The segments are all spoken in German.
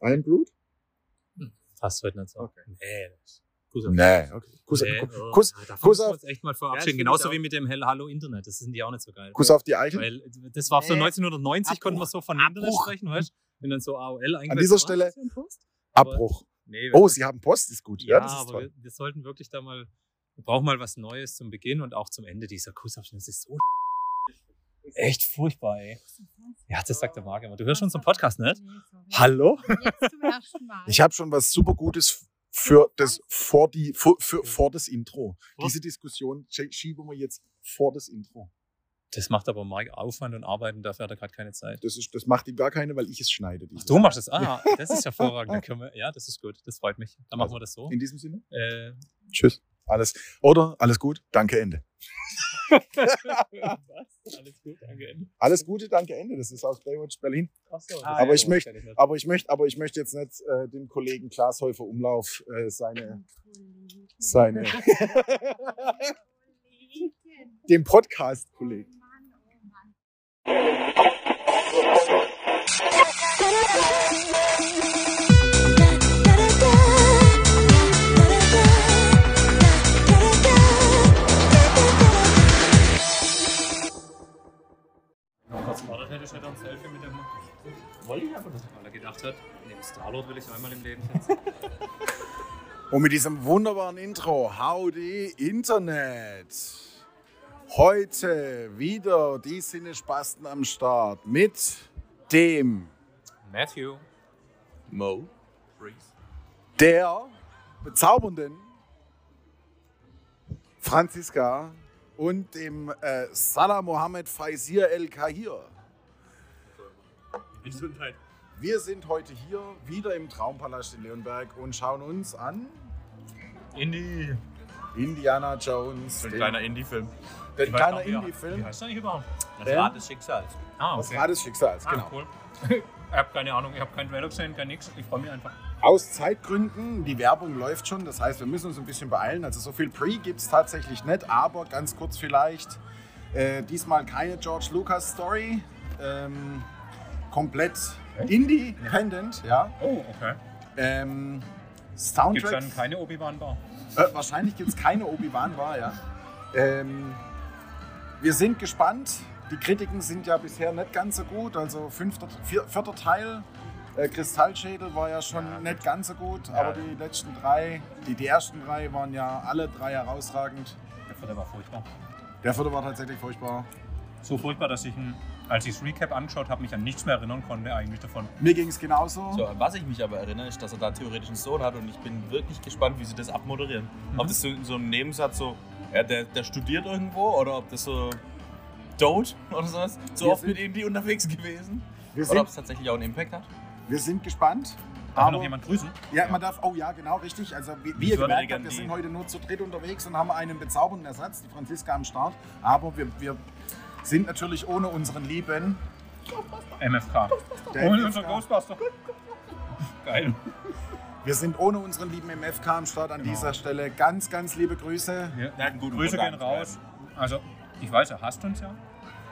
Am Groot? Passt heute nicht so. Okay. Nee. das- Kuss auf. Nee, okay. Kuss, Nee, Kuss, oh, Kuss, ja, Kuss auf- echt mal Ja, verabschieden. finde Genauso wie mit dem Hell Hallo Internet. Das sind die auch nicht so geil. Kuss auf die Eichel. Weil das war so Nee. 1990, konnten wir so von Internet Abbruch. sprechen, weißt du? Wenn dann so AOL eigentlich. An dieser Stelle Abbruch. Nee, Oh, Sie haben Post, ist gut. Ja, ja, das ist aber toll. wir, wir sollten wirklich da mal. Wir brauchen mal was Neues zum Beginn und auch zum Ende dieser Kussabschnitt. Das ist so echt furchtbar, ey. Ja, das sagt der Marc immer. Du hörst schon zum Podcast, nicht? Hallo? Ersten Mal. Ich habe schon was super Gutes für das vor die vor, für, vor das Intro. Diese Diskussion schie- schieben wir jetzt vor das Intro. Das macht aber Marc Aufwand und Arbeiten, dafür hat er gerade keine Zeit. Das ist das macht ihm gar keine, weil ich es schneide. Ach, du machst es. Ah, das ist hervorragend. Wir, ja, das ist gut. Das freut mich. Dann machen wir das so. In diesem Sinne. Äh, Tschüss. Alles oder alles gut. Danke Ende. Was? Alles gut, danke. Ende. Alles Gute, danke Ende. Das ist aus Baywatch Berlin. Ach so, Ah, Aber ja, ich möchte-. Aber ich möchte, aber ich möchte jetzt nicht äh, dem Kollegen Klaas Häufer Umlauf äh, seine seine dem Podcast Kollegen. Noch wartet hätte ich hätte ein Selfie mit dem. Wollte ich aber nicht. Weil er gedacht hat, neben Starlord will ich einmal im Leben sitzen. Und mit diesem wunderbaren Intro, Howdy Internet. Heute wieder die Sinnespasten am Start mit dem, Matthew. Mo. der bezaubernden Franziska und dem äh, Salah Mohammed Faisir El Kahir. Gesundheit. Wir sind heute hier wieder im Traumpalast in Leonberg und schauen uns an Indie. Indiana Jones, So ein den, kleiner Indie-Film. den weiß kleiner er- Indie-Film. Wie heißt der eigentlich überhaupt? Das Ähm? Rad des Schicksals. Ah, Das okay. Rad des Schicksals, Ah, genau. cool. Ich habe keine Ahnung, ich habe keinen Trailer gesehen, kein nix. Ich freue mich einfach. Aus Zeitgründen, die Werbung läuft schon, das heißt, wir müssen uns ein bisschen beeilen. Also so viel Pre gibt es tatsächlich nicht, aber ganz kurz vielleicht. Äh, diesmal keine George Lucas Story. Ähm, komplett independent, ja. Oh, okay. Ähm, Gibt es Soundtrack. dann keine Obi-Wan-Bar? Äh, wahrscheinlich gibt es keine Obi-Wan-War, ja. Ähm, wir sind gespannt. Die Kritiken sind ja bisher nicht ganz so gut. Also fünfter, vier, vierter Teil, äh, Kristallschädel war ja schon Ja, nicht ganz so gut. Ja. Aber die letzten drei, die, die ersten drei waren ja alle drei herausragend. Der vierte war furchtbar. Der vierte war tatsächlich furchtbar. So furchtbar, dass ich, ihn, als ich das Recap angeschaut habe, mich an nichts mehr erinnern konnte eigentlich davon. Mir ging es genauso. So, an was ich mich aber erinnere, ist, dass er da theoretisch einen Sohn hat und ich bin wirklich gespannt, wie sie das abmoderieren. Mhm. Ob das so, so ein Nebensatz so, ja, der, der studiert irgendwo oder ob das so Dote oder sowas. So Wir oft sind- mit Indie unterwegs gewesen. Wir Oder ob sind, es tatsächlich auch einen Impact hat. wir sind gespannt. Darf noch jemand grüßen? Ja, man darf, oh ja, genau, richtig. Also wie, wie ihr gemerkt habt, wir sind heute nur zu dritt unterwegs und haben einen bezaubernden Ersatz, die Franziska am Start. Aber wir, wir sind natürlich ohne unseren Lieben. MFK. Der Oh, MFK. unser Ghostbuster. Geil. Wir sind ohne unseren lieben MFK am Start an Genau. dieser Stelle. Ganz, ganz liebe Grüße. Ja. Der hat einen guten Grüße gehen raus. Also, ich weiß, er hasst uns ja.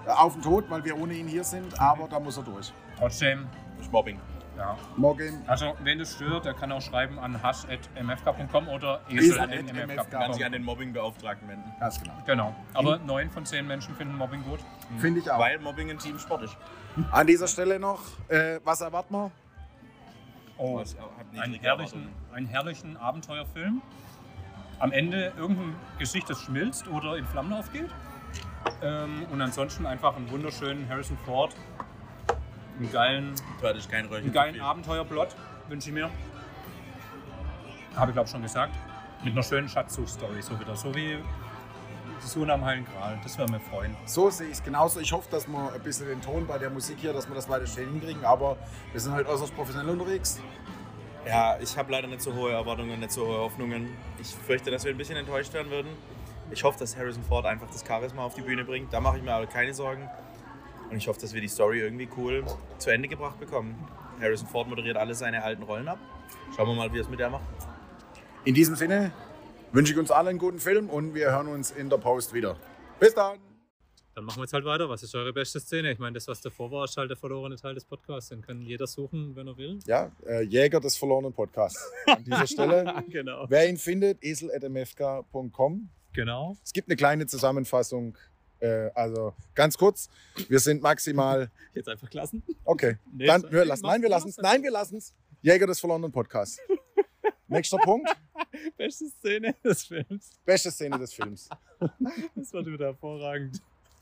Auf den Tod, weil wir ohne ihn hier sind, aber da muss er durch. Trotzdem. Das ist Mobbing. Ja. Morgen. Also, wen das stört, der kann auch schreiben an hass.mfk.com oder esel.mfk.com. Kann sich an den Mobbingbeauftragten wenden. Ganz genau. Genau. Aber neun von zehn Menschen finden Mobbing gut. Finde ich auch. Weil Mobbing ein Teamsport ist. An dieser Stelle noch, äh, was erwarten wir? Oh, niedrige einen herrlichen, einen herrlichen Abenteuerfilm. Am Ende irgendein Gesicht, das schmilzt oder in Flammen aufgeht. Ähm, und ansonsten einfach einen wunderschönen Harrison Ford. Einen geilen, Du hattest kein Röhrchen einen geilen. Abenteuerplot, wünsche ich mir. Habe ich glaube schon gesagt. Mit einer schönen Schatzsuch-Story so wieder. So wie die Suche am Heiligen Gral. Das würde mir freuen. So sehe ich es genauso. Ich hoffe, dass wir ein bisschen den Ton bei der Musik hier, dass wir das weiter stehen hinkriegen. Aber wir sind halt äußerst professionell unterwegs. Ja, ich habe leider nicht so hohe Erwartungen, nicht so hohe Hoffnungen. Ich fürchte, dass wir ein bisschen enttäuscht werden würden. Ich hoffe, dass Harrison Ford einfach das Charisma auf die Bühne bringt. Da mache ich mir aber keine Sorgen. Und ich hoffe, dass wir die Story irgendwie cool zu Ende gebracht bekommen. Harrison Ford moderiert alle seine alten Rollen ab. Schauen wir mal, wie er es mit der macht. In diesem Sinne wünsche ich uns allen einen guten Film und wir hören uns in der Post wieder. Bis dann! dann machen wir jetzt halt weiter. Was ist eure beste Szene? Ich meine, das, was davor war, ist halt der verlorene Teil des Podcasts. Den kann jeder suchen, wenn er will. Ja, äh, Jäger des verlorenen Podcasts. An dieser Stelle, genau. wer ihn findet, esel.mfk.com. Genau. Es gibt eine kleine Zusammenfassung. Äh, also ganz kurz, wir sind maximal. Jetzt einfach lassen. Okay. Nee, Dann, wir lassen, nein, wir lassen es. Nein, wir lassen es. Jäger des verlorenen Podcasts. Nächster Punkt. Beste Szene des Films. Beste Szene des Films. Das wird wieder hervorragend.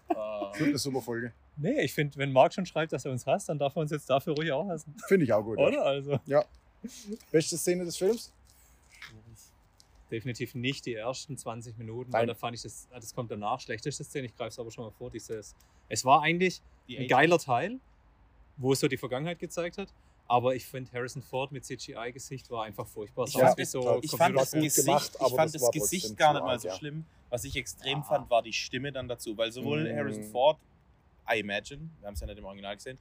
Das wird eine super Folge. Nee, ich finde, wenn Marc schon schreibt, dass er uns hasst, dann darf er uns jetzt dafür ruhig auch hassen. Finde ich auch gut. ja. Oder? Also. Beste Szene des Films? Definitiv nicht die ersten 20 Minuten, Nein. weil da fand ich das, ah, das kommt danach, schlechteste Szene, ich greife es aber schon mal vor, dieses, es war eigentlich Die ein geiler Teil, wo es so die Vergangenheit gezeigt hat, aber ich finde Harrison Ford mit CGI-Gesicht war einfach furchtbar. Ich Ja, so Ich fand das Gesicht, gemacht, ich fand das das Gesicht gar nicht mal so schlimm. Was ich extrem Ja. fand, war die Stimme dann dazu, weil sowohl Mm. Harrison Ford, I imagine, wir haben es ja nicht im Original gesehen,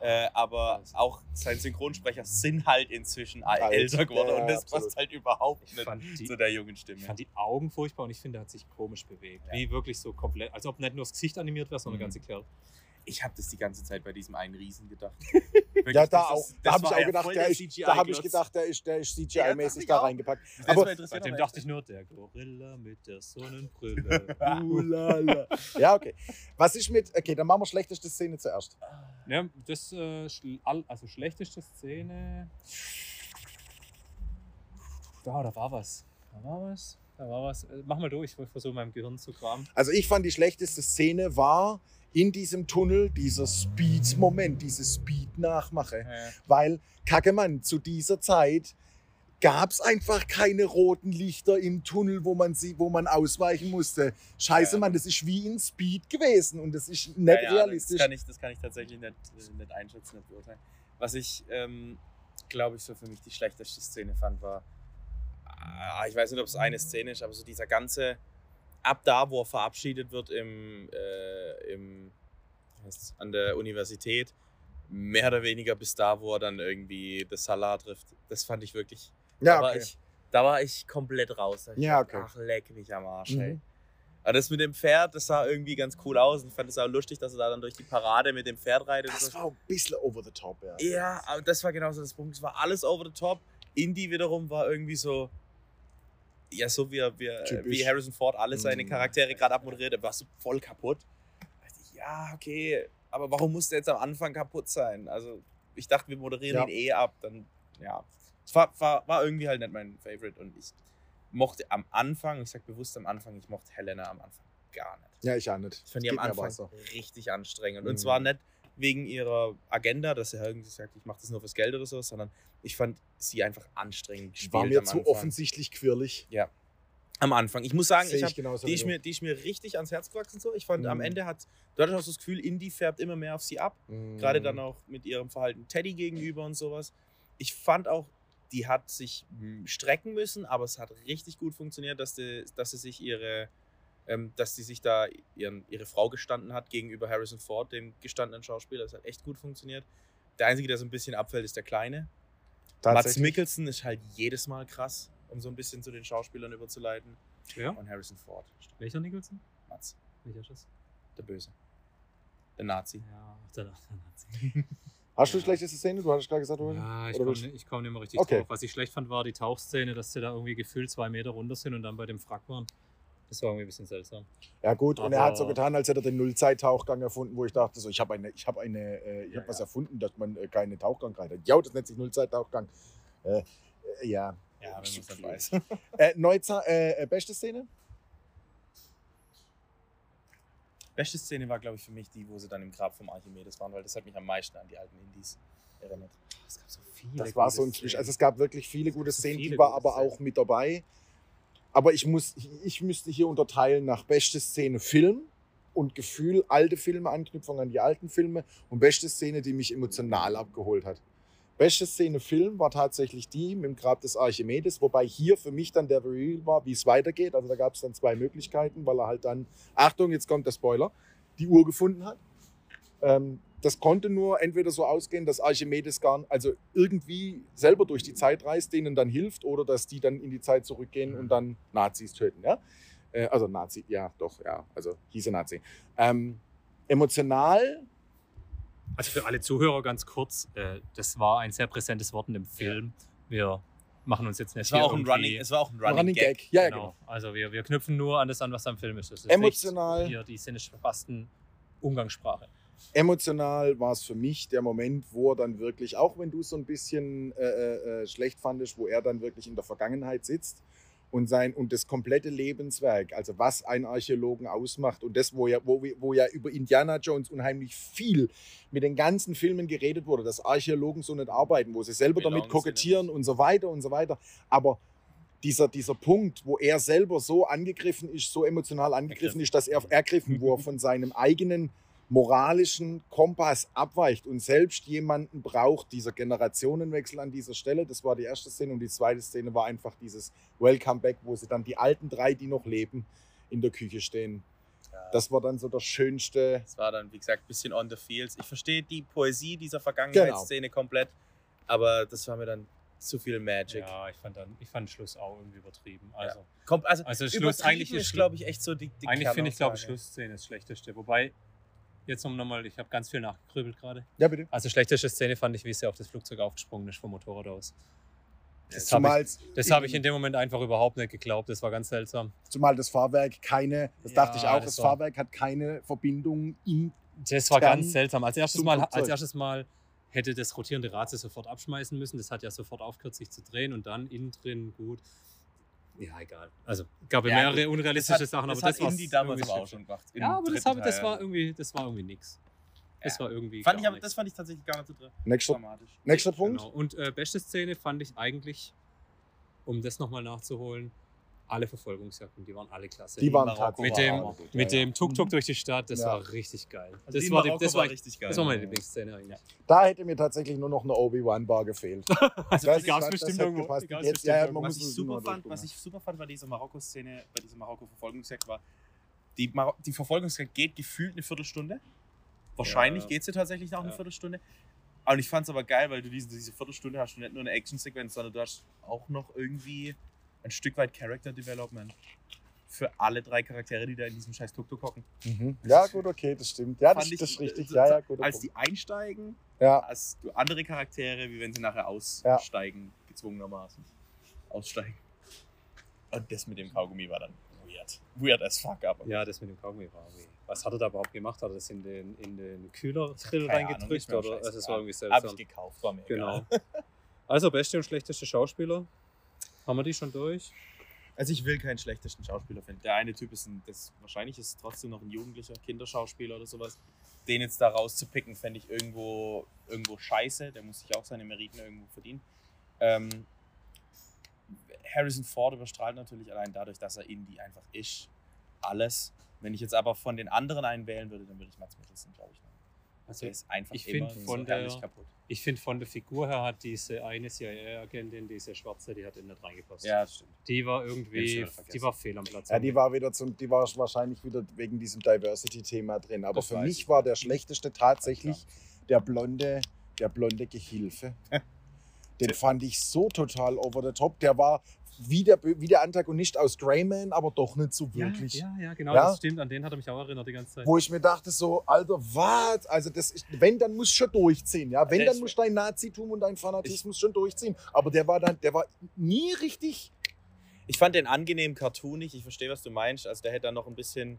äh, aber auch sein Synchronsprecher sind halt inzwischen Alt, älter geworden ja, und das absolut. passt halt überhaupt Ich nicht die, zu der jungen Stimme. ich fand die Augen furchtbar und ich finde, er hat sich komisch bewegt. Ja. Wie wirklich so komplett, als ob nicht nur das Gesicht animiert wäre, sondern Mhm. der ganze Kerl. Ich habe das die ganze Zeit bei diesem einen Riesen gedacht. Ja, da auch. ist- Da habe ich auch ja gedacht, der ist, da habe ich gedacht, der ist, der ist Ja, CGI-mäßig da reingepackt. Aber- Seitdem aber dachte ich nur, der Gorilla mit der Sonnenbrille. Ulala. Ja, okay. Was ist mit. Okay, dann machen wir schlechteste Szene zuerst. Ja, das, äh, also schlechteste Szene. Da, da war was. Da war was. Da war was. Äh, Mach mal durch, ich versuche meinem Gehirn zu kramen. Also, ich fand die schlechteste Szene war in diesem Tunnel dieser Speed-Moment, diese Speed-Nachmache. Äh, Weil, Kackemann, zu dieser Zeit gab es einfach keine roten Lichter im Tunnel, wo man, sie, wo man ausweichen musste. Scheiße, Ja. Mann, das ist wie in Speed gewesen und das ist nicht Ja, ja, realistisch. Das kann, ich, das kann ich tatsächlich nicht, nicht einschätzen, nicht beurteilen. Was ich, ähm, glaube ich, so für mich die schlechteste Szene fand, war, ah, ich weiß nicht, ob es eine Szene ist, aber so dieser ganze, ab da, wo er verabschiedet wird im, äh, im an der Universität, mehr oder weniger bis da, wo er dann irgendwie das Salah trifft. Das fand ich wirklich, ja, da, war okay. ich, da war ich komplett raus. Ja, okay. Ach, leck mich am Arsch, Mhm. ey. Aber das mit dem Pferd, das sah irgendwie ganz cool aus. Und ich fand es auch lustig, dass er da dann durch die Parade mit dem Pferd reitet. Das war ein bisschen over the top, ja. ja, aber das war genauso das Punkt. Es war alles over the top. Indie wiederum war irgendwie so. Ja, so wie, wie, wie Harrison Ford alle seine Mhm. Charaktere gerade abmoderiert, er war so voll kaputt. Ich, ja, okay, aber warum muss der jetzt am Anfang kaputt sein? Also, ich dachte, wir moderieren Ja. ihn eh ab. Dann, ja. Es war, war, war irgendwie halt nicht mein Favorite und ich mochte am Anfang, ich sag bewusst am Anfang, ich mochte Helena am Anfang gar nicht. Ja, ich auch nicht. Ich fand die am Anfang so. richtig anstrengend. Mhm. Und zwar nicht wegen ihrer Agenda, dass sie irgendwie sagt, ich mache das nur fürs Geld oder so, sondern ich fand sie einfach anstrengend gespielt War mir am zu offensichtlich quirlig. Am Anfang. Ich muss sagen, Sehe ich hab, die, ist mir, die ist mir richtig ans Herz gewachsen. So. Ich fand, am Mhm. Ende hat, du hattest auch das Gefühl, Indie färbt immer mehr auf sie ab. Mhm. Gerade dann auch mit ihrem Verhalten Teddy gegenüber und sowas. Ich fand auch, die hat sich mm, strecken müssen, aber es hat richtig gut funktioniert, dass, die, dass sie sich ihre, ähm, dass sie sich da ihren, ihre Frau gestanden hat gegenüber Harrison Ford, dem gestandenen Schauspieler. Das hat echt gut funktioniert. Der Einzige, der so ein bisschen abfällt, ist der Kleine. Mats. Mikkelsen ist halt jedes Mal krass, um so ein bisschen zu den Schauspielern überzuleiten. ja? Und Harrison Ford. Welcher Nicholson? Mats, Welcher ist das? der Böse. Der Nazi. Ja, der, der Nazi. Hast du Ja. schlechte Szene? Du hattest gerade gesagt, du Ja, ich Oder komme nicht, ich komm nicht mehr richtig Okay. drauf. Was ich schlecht fand, war die Tauchszene, dass sie da irgendwie gefühlt zwei Meter runter sind und dann bei dem Frack waren. Das war irgendwie ein bisschen seltsam. Ja gut, und er hat so getan, als hätte er den Nullzeit-Tauchgang erfunden, wo ich dachte, so, ich habe eine, ich habe eine, äh, ich Ja, habe was ja. erfunden, dass man äh, keine Tauchgang rein hat. Ja, das nennt sich Nullzeit-Tauchgang. Äh, äh, ja. Ja, wenn man es nicht weiß. Äh, Neuza äh, äh, beste Szene? Beste Szene war, glaube ich, für mich die, wo sie dann im Grab vom Archimedes waren, weil das hat mich am meisten an die alten Indies erinnert. Es gab so viele. Das war so ein gute Zwischen. Szenen. Also es gab wirklich viele gute Szenen, die viele war gute aber Szenen. auch mit dabei. Aber ich muss, ich müsste hier unterteilen nach beste Szene Film und Gefühl, alte Filme, Anknüpfung an die alten Filme und beste Szene, die mich emotional abgeholt hat. Beste Szene Film war tatsächlich die mit dem Grab des Archimedes, wobei hier für mich dann der Reveal war, wie es weitergeht. Also da gab es dann zwei Möglichkeiten, weil er halt dann, Achtung, jetzt kommt der Spoiler, die Uhr gefunden hat. Ähm, das konnte nur entweder so ausgehen, dass Archimedes gar, also irgendwie selber durch die Zeit reist, denen dann hilft, oder dass die dann in die Zeit zurückgehen und dann Nazis töten. Ja? Äh, also Nazi, ja, doch, ja, also hieße Nazi. Ähm, Emotional, Also für alle Zuhörer ganz kurz, äh, das war ein sehr präsentes Wort in dem Film. Wir machen uns jetzt nicht Es war, auch ein Running, es war auch ein Running, Running Gag. Gag. Ja, ja, genau. genau. Also wir, wir knüpfen nur an das an, was am Film ist. Das ist Emotional. Hier die sinnisch verfassten Umgangssprache. Emotional war es für mich der Moment, wo er dann wirklich, auch wenn du es so ein bisschen äh, äh, äh, schlecht fandest, wo er dann wirklich in der Vergangenheit sitzt und sein und das komplette Lebenswerk, also was einen Archäologen ausmacht und das, wo ja, wo, wo ja über Indiana Jones unheimlich viel mit den ganzen Filmen geredet wurde, dass Archäologen so nicht arbeiten, wo sie selber Belong damit kokettieren und so weiter und so weiter. Aber dieser, dieser Punkt, wo er selber so angegriffen ist, so emotional angegriffen ist, dass er ergriffen, er von seinem eigenen moralischen Kompass abweicht und selbst jemanden braucht, dieser Generationenwechsel an dieser Stelle. Das war die erste Szene und die zweite Szene war einfach dieses Welcome Back, wo sie dann die alten drei, die noch leben, in der Küche stehen. Ja. Das war dann so das Schönste. Das war dann, wie gesagt, ein bisschen on the fields. Ich verstehe die Poesie dieser Vergangenheitsszene komplett, aber das war mir dann zu viel Magic. Ja, ich fand, dann, ich fand den Schluss auch irgendwie übertrieben. Also, Kommt, also, Also Schluss- übertrieben eigentlich ist glaube ich, echt so die, die eigentlich finde ich, glaube ich. Schlussszene das Schlechteste. Wobei, jetzt nochmal, ich habe ganz viel nachgegrübelt gerade. Ja, bitte. Also schlechteste Szene fand ich, wie sie auf das Flugzeug aufgesprungen ist vom Motorrad aus. Das habe ich, das hab ich in dem Moment einfach überhaupt nicht geglaubt. Das war ganz seltsam. zumal das Fahrwerk keine, das Ja, dachte ich auch, das das, Fahrwerk hat keine Verbindung in. Das war ganz seltsam. Als erstes, mal, als erstes Mal hätte das rotierende Rad sofort abschmeißen müssen. Das hat ja sofort aufgehört, sich zu drehen und dann innen drin gut. Ja, egal. Also gab ja Ja, mehrere Das unrealistische hat, Sachen, das aber hat das war Indie damals aber auch schon gemacht. Ja, aber das, hab, das, war irgendwie, das war irgendwie nix. Das Ja. war irgendwie. Fand ich, aber, das fand ich tatsächlich gar nicht so Nächster, dramatisch. nächster Punkt. Genau. Und äh, beste Szene fand ich eigentlich, um das nochmal nachzuholen, alle Verfolgungsjagden, die waren alle klasse. Die waren Marokko mit dem, gut, mit ja, dem Tuk-Tuk durch die Stadt, das Ja. war richtig geil. Also Das war, die, das, war, richtig geil. das war meine Lieblingsszene eigentlich. Da hätte mir tatsächlich nur noch eine Obi-Wan-Bar gefehlt. Also Das die gab es bestimmt irgendwo. Jetzt- bestimmt ja, man Was ich, super fand, was ich super fand bei dieser Marokko-Szene, bei dieser Marokko-Verfolgungsjagd war, die, Mar die Verfolgungsjagd geht gefühlt eine Viertelstunde. Wahrscheinlich Ja. geht sie tatsächlich eine Ja. Viertelstunde. Und ich fand es aber geil, weil du diese, diese Viertelstunde hast und nicht nur eine Action-Sequenz, sondern du hast auch noch irgendwie ein Stück weit Character Development für alle drei Charaktere, die da in diesem scheiß Tuk-Tuk hocken. Mhm. Ja, gut, okay, das stimmt. Ja, das, ich- das ist richtig. so- Ja, ja, gut. Als die einsteigen, Ja, du andere Charaktere, wie wenn sie nachher aussteigen, gezwungenermaßen. Aussteigen. Und das mit dem Kaugummi war dann weird. Weird as fuck, aber. Ja, das mit dem Kaugummi war irgendwie. Was hat er da überhaupt gemacht? Hat er das in den, in den Kühler drin Ahnung, reingedrückt? mir Oder? Also, es war irgendwie Hab ich seltsam. gekauft, war mir Genau. egal. Also, beste und schlechteste Schauspieler. Haben wir die schon durch? Also ich will keinen schlechtesten Schauspieler finden. Der eine Typ ist ein, das, wahrscheinlich ist trotzdem noch ein jugendlicher Kinderschauspieler oder sowas. Den jetzt da rauszupicken, fände ich irgendwo, irgendwo scheiße. Der muss sich auch seine Meriten irgendwo verdienen. Ähm, Harrison Ford überstrahlt natürlich allein dadurch, dass er Indie einfach ist. Alles. Wenn ich jetzt aber von den anderen einen wählen würde, dann würde ich Mats Mikkelsen, glaube ich. nehmen. Also, ist einfach ich immer find so von der- kaputt. ich finde, von der Figur her hat diese eine CIA-Agentin, diese schwarze, die hat in nicht reingepasst. Ja, das stimmt. Die war irgendwie, die war fehl am Platz. ja die, war wieder zum, die war wahrscheinlich wieder wegen diesem Diversity-Thema drin. Aber Das für mich ich. war der schlechteste tatsächlich der blonde, der blonde Gehilfe. Den fand ich so total over the top. Der war wie der, wie der Antagonist aus Greyman, aber doch nicht so ja, wirklich. ja, ja, genau, Ja? das stimmt. An den hat er mich auch erinnert die ganze Zeit. Wo ich mir dachte, so, Alter, was? Also, das ist, wenn, dann musst du schon durchziehen. Ja? Wenn, dann musst du dein Nazitum und dein Fanatismus schon durchziehen. Aber der war dann, der war nie richtig. Ich fand den angenehm cartoonig. Ich verstehe, was du meinst. Also der hätte dann noch ein bisschen,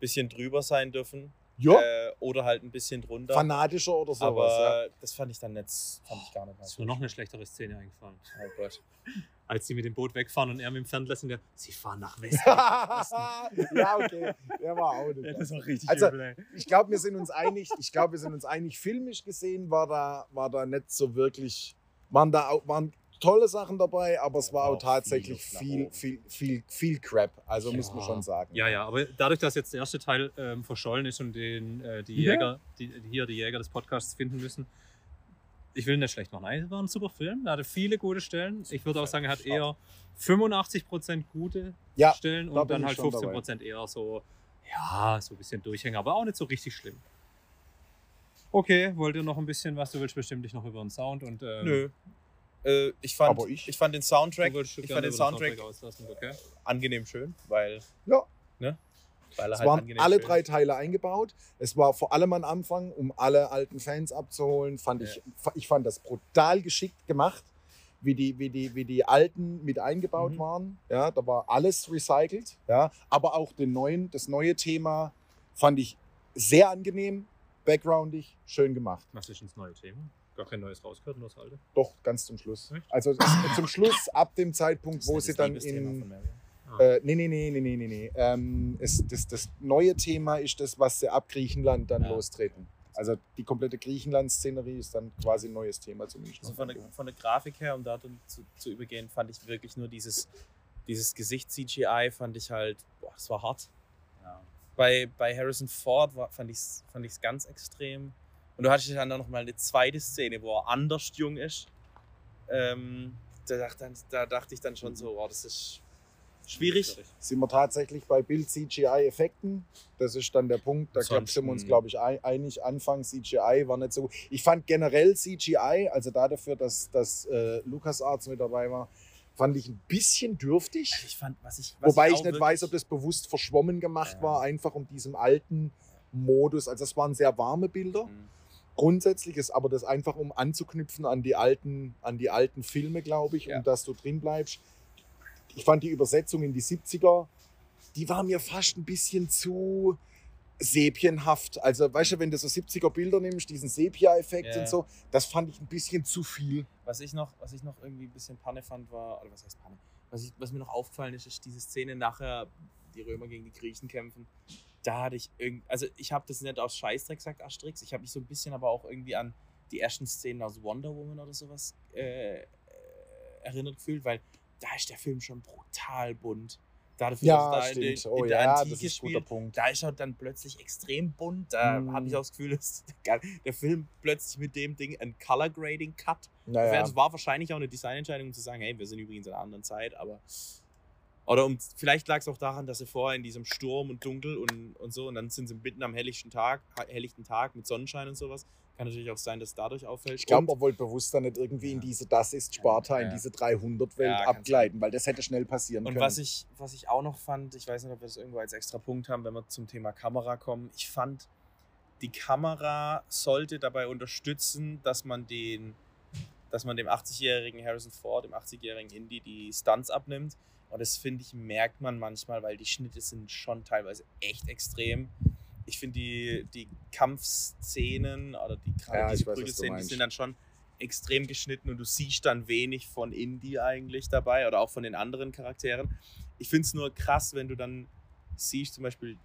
bisschen drüber sein dürfen. Ja, Äh, oder halt ein bisschen drunter. fanatischer oder sowas. aber ja. das fand ich dann nicht, fand ich gar nicht ist mir noch eine schlechtere Szene eingefallen. Oh Gott. Als die mit dem Boot wegfahren und er mit dem Fernlassen, der, sie fahren nach Westen. ja, okay. Der war auch nicht. das war richtig Also, übel. Ich glaube, wir sind uns einig. Ich glaube, wir sind uns einig. Filmisch gesehen war da, war da nicht so wirklich. Waren da auch, waren tolle Sachen dabei, aber es war auch auch tatsächlich viel viel, viel, viel, Crap. Also muss man Ja. schon sagen. Ja, ja, aber dadurch, dass jetzt der erste Teil ähm, verschollen ist und den, äh, die Ja. Jäger, die, hier die Jäger des Podcasts finden müssen, ich will ihn nicht schlecht machen. Nein, es war ein super Film. Er hatte viele gute Stellen. Ich würde auch sagen, er hat eher 85% gute Ja, Stellen da und bin dann halt schon 15% eher so, ja, so ein bisschen Durchhänger, aber auch nicht so richtig schlimm. Okay, wollt ihr noch ein bisschen was? Du willst bestimmt dich noch über den Sound und. Ähm, Nö. Äh, ich, fand, Aber ich- ich fand den Soundtrack, ich fand den Soundtrack auslassen, okay? angenehm schön, weil Ja. Ne? Weil er Es halt waren alle schön drei ist. Teile eingebaut. Es war vor allem am Anfang, um alle alten Fans abzuholen, fand ich, ich fand das brutal geschickt gemacht, wie die, wie die, wie die alten mit eingebaut Mhm. waren. Ja, da war alles recycelt. Ja, aber auch den neuen, das neue Thema fand ich sehr angenehm, backgroundig, schön gemacht. Was ist das neue Thema? Gar kein neues rausgehört, nur das alte. Doch, ganz zum Schluss. Echt? Also zum Schluss, ab dem Zeitpunkt, Das wo sie dann in. Marion. Äh, nee, nee, nee, nee, nee, nee, nee. Ähm, es, das, das neue Thema ist das, was sie ab Griechenland dann Ja. lostreten. Also die komplette Griechenland-Szenerie ist dann quasi ein neues Thema zumindest. Also von der, von der Grafik her, um da zu, zu übergehen, fand ich wirklich nur dieses, dieses Gesicht-CGI, fand ich halt, boah, das war hart. Ja. Bei, bei Harrison Ford war, fand ich es fand ich's ganz extrem. Und du hattest dann noch mal eine zweite Szene, wo er anders jung ist. Ähm, da, dachte, da dachte ich dann schon so, wow, das ist schwierig. Sind wir tatsächlich bei Bild-CGI-Effekten? Das ist dann der Punkt, da glaub, sind wir uns, Ansonsten- glaube ich, ein- einig. Anfang CGI war nicht so gut. Ich fand generell CGI, also da dafür, dass, dass äh, LucasArts mit dabei war, fand ich ein bisschen dürftig. Ich fand, was ich, was Wobei ich, auch nicht weiß, ob das bewusst verschwommen gemacht Ja. war, einfach um diesem alten Modus. Also es waren sehr warme Bilder. Mhm. Grundsätzlich ist aber das einfach, um anzuknüpfen an die alten, an die alten Filme, glaube ich, Ja. um dass du drin bleibst. Ich fand die Übersetzung in die 70er, die war mir fast ein bisschen zu sepienhaft. Also, weißt du, wenn du so 70er Bilder nimmst, diesen Sepia-Effekt Ja. und so, das fand ich ein bisschen zu viel. Was ich noch, was ich noch irgendwie ein bisschen Panne fand, war, oder was heißt Panne? Was, ich, was mir noch aufgefallen ist, ist diese Szene nachher, die Römer gegen die Griechen kämpfen. Da hatte ich irgendwie, also ich habe das nicht aus Scheißdreck gesagt, Asterix. Ich habe mich so ein bisschen aber auch irgendwie an die ersten Szenen aus Wonder Woman oder sowas äh, äh, erinnert gefühlt, weil da ist der Film schon brutal bunt. Dafür, Ja, dass er da in, stimmt. der- Oh in der ja, Antike spielt, da ist er dann plötzlich extrem bunt. Da Mm. habe ich auch das Gefühl, dass der der Film plötzlich mit dem Ding ein Color Grading Cut Naja. das war wahrscheinlich auch eine Designentscheidung, um zu sagen, hey, wir sind übrigens in einer anderen Zeit, aber. Oder um, vielleicht lag es auch daran, dass sie vorher in diesem Sturm und Dunkel und, und so, und dann sind sie mitten am helllichten Tag, helllichten Tag mit Sonnenschein und sowas. Kann natürlich auch sein, dass es dadurch auffällt. Ich glaube, Und- er wollte bewusst dann nicht irgendwie in Ja. diese Das ist Sparta, in Ja. diese 300-Welt Ja, abgleiten, weil das hätte schnell passieren Und können. was ich, was ich auch noch fand, ich weiß nicht, ob wir das irgendwo als extra Punkt haben, wenn wir zum Thema Kamera kommen. Ich fand, die Kamera sollte dabei unterstützen, dass man den, dass man dem 80-jährigen Harrison Ford, dem 80-jährigen Indy, die Stunts abnimmt. Und das finde ich, merkt man manchmal, weil die Schnitte sind schon teilweise echt extrem. Ich finde die, die Kampfszenen oder die gerade Ja, diese Prügelszenen, die sind dann schon extrem geschnitten und du siehst dann wenig von Indy eigentlich dabei oder auch von den anderen Charakteren. Ich finde es nur krass, wenn du dann siehst, zum Beispiel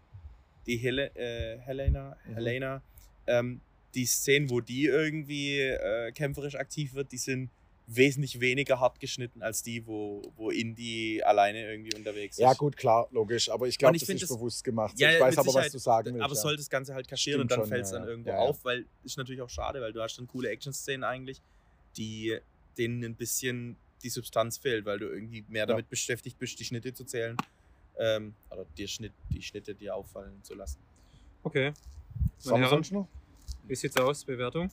die Hele, äh, Helena, Mhm. Helena ähm, die Szenen, wo die irgendwie äh, kämpferisch aktiv wird, die sind wesentlich weniger hart geschnitten als die, wo, wo Indy alleine irgendwie unterwegs ist. ja, gut, klar, logisch. Aber ich glaube, das ist das- bewusst gemacht. Ja, ich weiß aber, was du sagen willst. Aber ja. soll das Ganze halt kaschieren Stimmt und dann fällt es ja, dann irgendwo Ja, ja. auf, weil ist natürlich auch schade, weil du hast dann coole Action-Szenen eigentlich, die denen ein bisschen die Substanz fehlt, weil du irgendwie mehr damit beschäftigt bist, die Schnitte zu zählen. Ähm, oder dir Schnitt, die Schnitte dir auffallen zu lassen. Okay. Was haben Meine wir Herren, sonst noch? wie sieht's aus? Bewertung?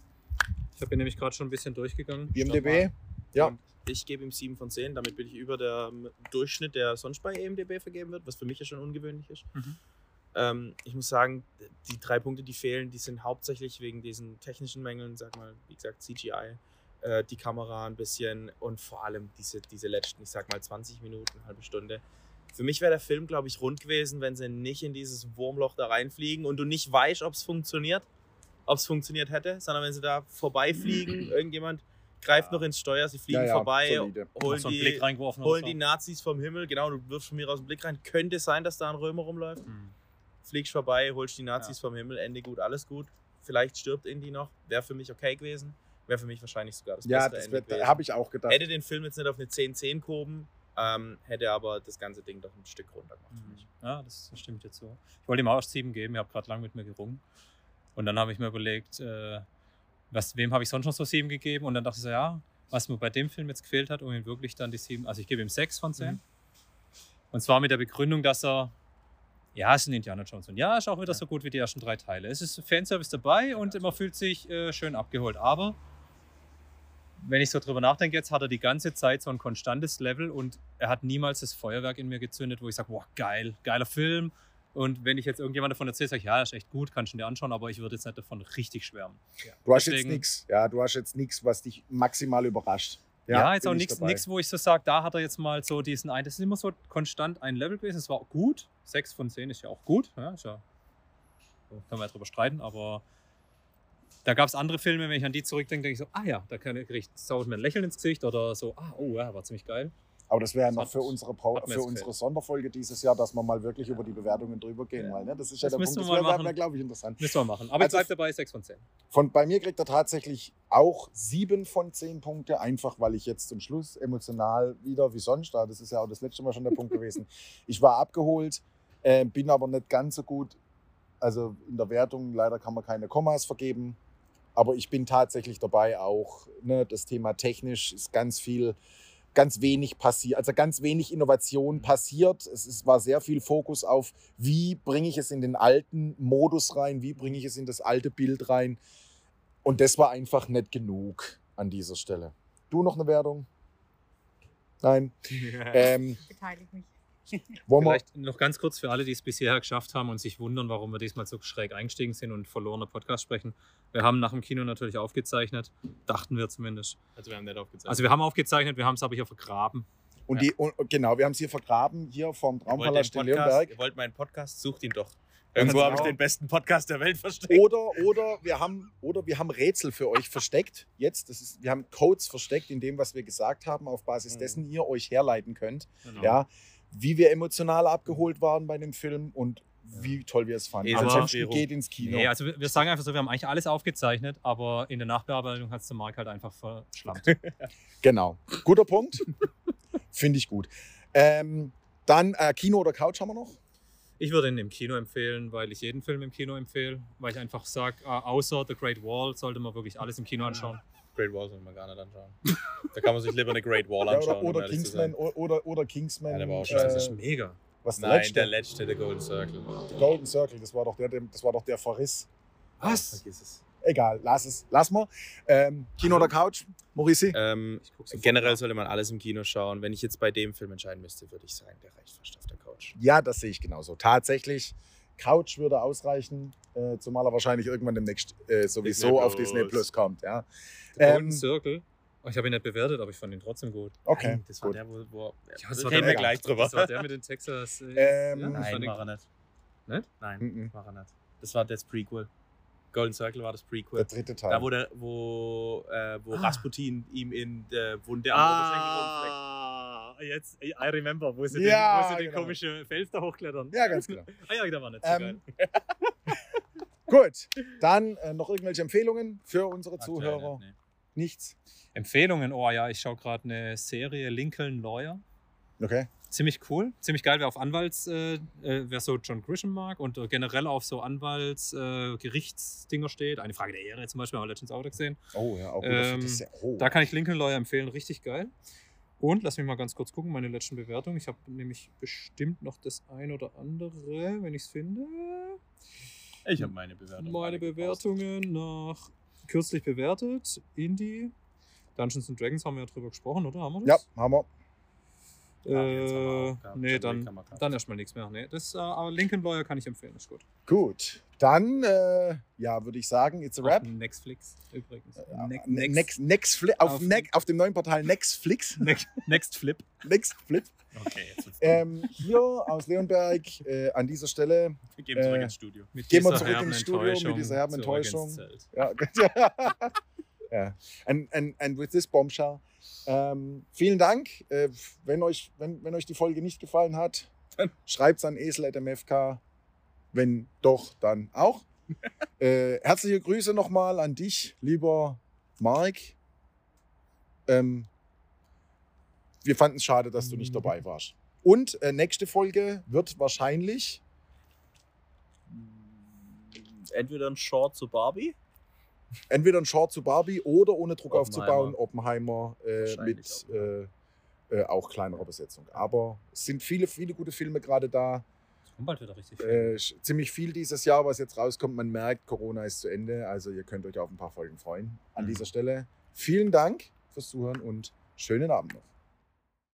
Ich habe hier nämlich gerade schon ein bisschen durchgegangen. IMDB? Ja. Und ich gebe ihm 7 von 10, damit bin ich über der Durchschnitt, der sonst bei EMDB vergeben wird, was für mich ja schon ungewöhnlich ist. Mhm. Ähm, ich muss sagen, die drei Punkte, die fehlen, die sind hauptsächlich wegen diesen technischen Mängeln, sag mal, wie gesagt, CGI, äh, die Kamera ein bisschen und vor allem diese, diese letzten, ich sag mal, 20 Minuten, halbe Stunde. Für mich wäre der Film, glaube ich, rund gewesen, wenn sie nicht in dieses Wurmloch da reinfliegen und du nicht weißt, ob es funktioniert, ob es funktioniert hätte, sondern wenn sie da vorbeifliegen, irgendjemand greift noch ins Steuer, sie fliegen Ja, ja, vorbei, solide. Holen so einen die, Blick reingeworfen holen die. Nazis vom Himmel, genau, du wirfst von mir aus den Blick rein. Könnte sein, dass da ein Römer rumläuft. Hm. Fliegst vorbei, holst die Nazis vom Himmel, Ende gut, alles gut. Vielleicht stirbt Indy noch. Wäre für mich okay gewesen. Wäre für mich wahrscheinlich sogar das Ja, bessere das Ende wird- gewesen. habe ich auch gedacht. Hätte den Film jetzt nicht auf eine 10-10 gehoben, ähm, hätte aber das ganze Ding doch ein Stück runter gemacht. für mich. Ja, das stimmt jetzt so. Ich wollte ihm auch 7 geben, ich habe gerade lang mit mir gerungen. Und dann habe ich mir überlegt, äh, was, wem habe ich sonst noch so 7 gegeben? Und dann dachte ich so, ja, was mir bei dem Film jetzt gefehlt hat, um ihm wirklich dann die 7, also ich gebe ihm 6 von 10. Mhm. Und zwar mit der Begründung, dass er, ja, es ist ein Indiana Jones und ja, ist auch wieder Ja. so gut wie die ersten drei Teile. Es ist Fanservice dabei und man fühlt sich äh, schön abgeholt. Aber wenn ich so drüber nachdenke, jetzt hat er die ganze Zeit so ein konstantes Level und er hat niemals das Feuerwerk in mir gezündet, wo ich sage, wow, geil, geiler Film, Und wenn ich jetzt irgendjemand davon erzähle, sage ich, ja, ist echt gut, kannst du dir anschauen, aber ich würde jetzt nicht davon richtig schwärmen. Du hast jetzt Deswegen- nichts, ja, du hast jetzt nichts, was dich maximal überrascht. Ja, jetzt bin auch ich nichts, wo ich so sage, da hat er jetzt mal so diesen ein, das ist immer so konstant ein Level gewesen, es war auch gut. Sechs von zehn ist ja auch gut, ja, ist ja, so kann man ja drüber streiten, aber da gab es andere Filme, wenn ich an die zurückdenke, denke ich so, ah ja, da kann ich kriegt mir ein Lächeln ins Gesicht oder so, ah, oh ja, war ziemlich geil. Aber das wäre ja noch für unsere, für unsere. Sonderfolge dieses Jahr, dass wir mal wirklich über die Bewertungen drüber gehen. Ja. Weil, ne? Das ist ja Das der Punkt. wir Das wäre, glaube ich, interessant. Müssen wir machen. Aber Also- ich bleib dabei, sechs von zehn. Von, bei mir kriegt er tatsächlich auch sieben von zehn Punkte, einfach weil ich jetzt zum Schluss emotional wieder wie sonst, da, das ist ja auch das letzte Mal schon der Punkt gewesen, ich war abgeholt, äh, bin aber nicht ganz so gut, also in der Wertung, leider kann man keine Kommas vergeben, aber ich bin tatsächlich dabei auch, ne, das Thema technisch ist ganz viel, ganz wenig passiert, also ganz wenig Innovation passiert. Es ist, war sehr viel Fokus auf, wie bringe ich es in den alten Modus rein, wie bringe ich es in das alte Bild rein. Und das war einfach nicht genug an dieser Stelle. Du noch eine Wertung? Nein. Ähm, Beteiligt mich. Vielleicht noch ganz kurz für alle, die es bisher geschafft haben und sich wundern, warum wir diesmal so schräg eingestiegen sind und verlorener Podcast sprechen. Wir haben nach dem Kino natürlich aufgezeichnet, dachten wir zumindest. Also wir haben nicht aufgezeigt. Also wir haben aufgezeichnet, wir haben es aber hier vergraben. und die, und, genau, wir haben es hier vergraben, hier vom Traumpalast in Leonberg. ihr wollt meinen Podcast, sucht ihn doch. Irgendwo habe ich genau. den besten Podcast der Welt versteckt. Oder, oder, wir haben, oder wir haben Rätsel für euch versteckt. Jetzt, das ist, wir haben Codes versteckt in dem, was wir gesagt haben, auf Basis Mhm. dessen ihr euch herleiten könnt. Genau. Ja, wie wir emotional abgeholt waren bei dem Film und wie toll wir es fanden. Ansonsten Zerstörung. geht ins Kino. Nee, also wir sagen einfach so, wir haben eigentlich alles aufgezeichnet, aber in der Nachbearbeitung hat es der Marc halt einfach verschlammt. Genau. Guter Punkt. Finde ich gut. Ähm, dann äh, Kino oder Couch haben wir noch? Ich würde ihn im Kino empfehlen, weil ich jeden Film im Kino empfehle, weil ich einfach sage, außer The Great Wall sollte man wirklich alles im Kino anschauen. Great Wall soll man gar nicht anschauen. Da kann man sich lieber eine Great Wall Ja, anschauen. oder um oder zu Kingsman oder, oder Kingsman. Ja, der war auch äh, scheiße. Das ist mega. was der Nein, letzte? der letzte, der Golden Circle. Golden Circle, das war doch der, das war doch der Verriss. Was? Vergiss es. Egal, lass es. Lass mal. Ähm, Kino oder Couch? Maurici? Ähm, generell sollte man alles im Kino schauen. Wenn ich jetzt bei dem Film entscheiden müsste, würde ich sagen, der reicht fast auf der Couch. Ja, das sehe ich genauso. Tatsächlich, Couch würde ausreichen, äh, zumal er wahrscheinlich irgendwann demnächst äh, sowieso Disney auf. Disney Plus kommt. Ja. The Golden Ähm, Circle. Oh, ich habe ihn nicht bewertet, aber ich fand ihn trotzdem gut. Okay, Nein, das war gut. der, wo. wo Ja, das reden der- wir gleich drüber. Das war der mit den Texas. Äh, Ähm, ja, das Nein, war er nicht. Nicht? Nein, Mhm. war er nicht. Das war das Prequel. Golden Circle war das Prequel. Der dritte Teil. Da, wo, der, wo, äh, wo Ah. Rasputin ihm in der Wunde am Oberschenkel Ah, jetzt, I remember, wo sie, Ja, den, wo sie den genau. komischen Fels da hochklettern. ja, ganz genau. Ah ja, da war nicht so Ähm, geil. Gut, dann äh, noch irgendwelche Empfehlungen für unsere Aktuell Zuhörer? nicht, nee. Nichts. Empfehlungen, oh ja, ich schaue gerade eine Serie Lincoln Lawyer. Okay. Ziemlich cool, ziemlich geil, wer auf Anwalts, äh, äh, wer so John Grisham mag und äh, generell auf so Anwalts, äh, Gerichtsdinger steht. Eine Frage der Ehre zum Beispiel, haben wir letztens auch gesehen. Oh ja, auch gut. Ähm, das ist ja, oh. Da kann ich Lincoln Lawyer empfehlen, richtig geil. Und lass mich mal ganz kurz gucken, meine letzten Bewertungen. Ich habe nämlich bestimmt noch das ein oder andere, wenn ich es finde. Ich habe meine Bewertung. Meine Bewertungen nach kürzlich bewertet, Indie. Dungeons and Dragons haben wir ja drüber gesprochen, oder? Haben wir ja, das? haben wir. Guardians haben wir Äh, gehabt. nee, dann, dann erstmal nichts mehr. Nee, das, äh, aber Lincoln Lawyer kann ich empfehlen, ist gut. Gut. Dann, äh, ja, würde ich sagen, it's a Auf wrap. Netflix übrigens. Ne- Ne- Next, Nextfli auf, Auf- Nex- auf dem neuen Portal Nextflix. Next, Next Flip. Nextflip. Okay, jetzt wird's Ähm, hier aus Leonberg äh, an dieser Stelle. Wir gehen zurück äh, ins Studio. Mit Gehen wir dieser zurück herben ins Studio mit dieser herben Enttäuschung. Ja. ja. And, and, and with this bombshell. Ähm, vielen Dank. Äh, wenn, euch, wenn, wenn euch die Folge nicht gefallen hat, schreibt es an esel.mfk. Wenn doch, dann auch. äh, herzliche Grüße nochmal an dich, lieber Marc. Ähm, wir fanden es schade, dass du nicht dabei warst. Und äh, nächste Folge wird wahrscheinlich Entweder ein Short zu Barbie. entweder ein Short zu Barbie oder ohne Druck aufzubauen, Oppenheimer äh, mit äh, äh, auch kleinerer Besetzung. Aber es sind viele, viele gute Filme gerade da. Kommt bald wieder richtig. viel. Äh, ziemlich viel dieses Jahr, was jetzt rauskommt. Man merkt, Corona ist zu Ende. Also ihr könnt euch auf ein paar Folgen freuen. An Mhm. dieser Stelle vielen Dank fürs Zuhören und schönen Abend noch.